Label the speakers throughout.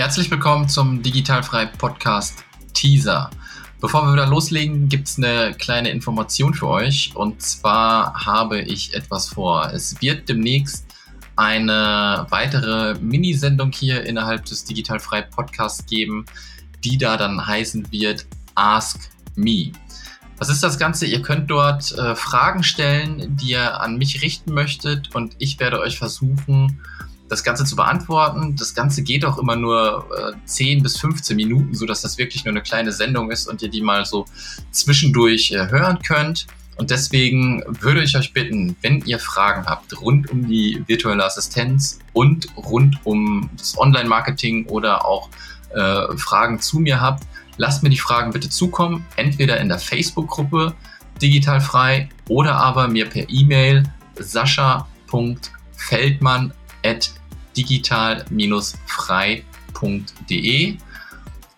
Speaker 1: Herzlich willkommen zum Digitalfrei Podcast Teaser. Bevor wir wieder loslegen, gibt es eine kleine Information für euch. Und zwar habe ich etwas vor. Es wird demnächst eine weitere Minisendung hier innerhalb des Digitalfrei Podcasts geben, die da dann heißen wird Ask Me. Was ist das Ganze? Ihr könnt dort äh, Fragen stellen, die ihr an mich richten möchtet und ich werde euch versuchen, das Ganze zu beantworten. Das Ganze geht auch immer nur äh, 10 bis 15 Minuten, sodass das wirklich nur eine kleine Sendung ist und ihr die mal so zwischendurch äh, hören könnt. Und deswegen würde ich euch bitten, wenn ihr Fragen habt rund um die virtuelle Assistenz und rund um das Online-Marketing oder auch äh, Fragen zu mir habt, lasst mir die Fragen bitte zukommen, entweder in der Facebook-Gruppe digital frei oder aber mir per E-Mail sascha.feldmann digital-frei.de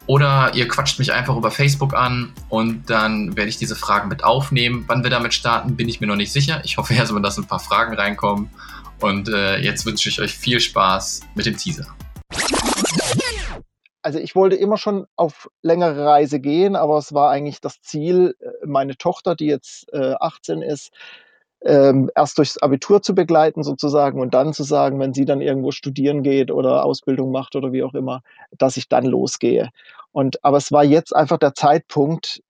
Speaker 1: oder ihr quatscht mich einfach über Facebook an und dann werde ich diese Fragen mit aufnehmen. Wann wir damit starten, bin ich mir noch nicht sicher. Ich hoffe erstmal, dass ein paar Fragen reinkommen. Und äh, jetzt wünsche ich euch viel Spaß mit dem Teaser.
Speaker 2: Also ich wollte immer schon auf längere Reise gehen, aber es war eigentlich das Ziel, äh, meine Tochter, die jetzt äh, 18 ist, ähm, erst durchs Abitur zu begleiten sozusagen und dann zu sagen, wenn sie dann irgendwo studieren geht oder Ausbildung macht oder wie auch immer, dass ich dann losgehe. Und aber es war jetzt einfach der Zeitpunkt,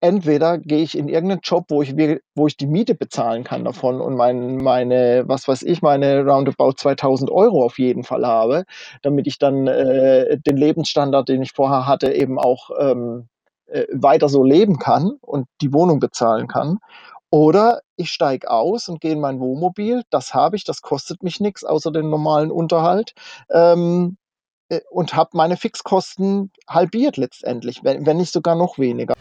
Speaker 2: entweder gehe ich in irgendeinen Job, wo ich, wo ich die Miete bezahlen kann davon und mein, meine, was weiß ich, meine roundabout 2000 Euro auf jeden Fall habe, damit ich dann äh, den Lebensstandard, den ich vorher hatte, eben auch ähm, äh, weiter so leben kann und die Wohnung bezahlen kann. Oder ich steige aus und gehe in mein Wohnmobil. Das habe ich, das kostet mich nichts außer den normalen Unterhalt. Ähm, äh, und habe meine Fixkosten halbiert letztendlich, wenn, wenn nicht sogar noch weniger.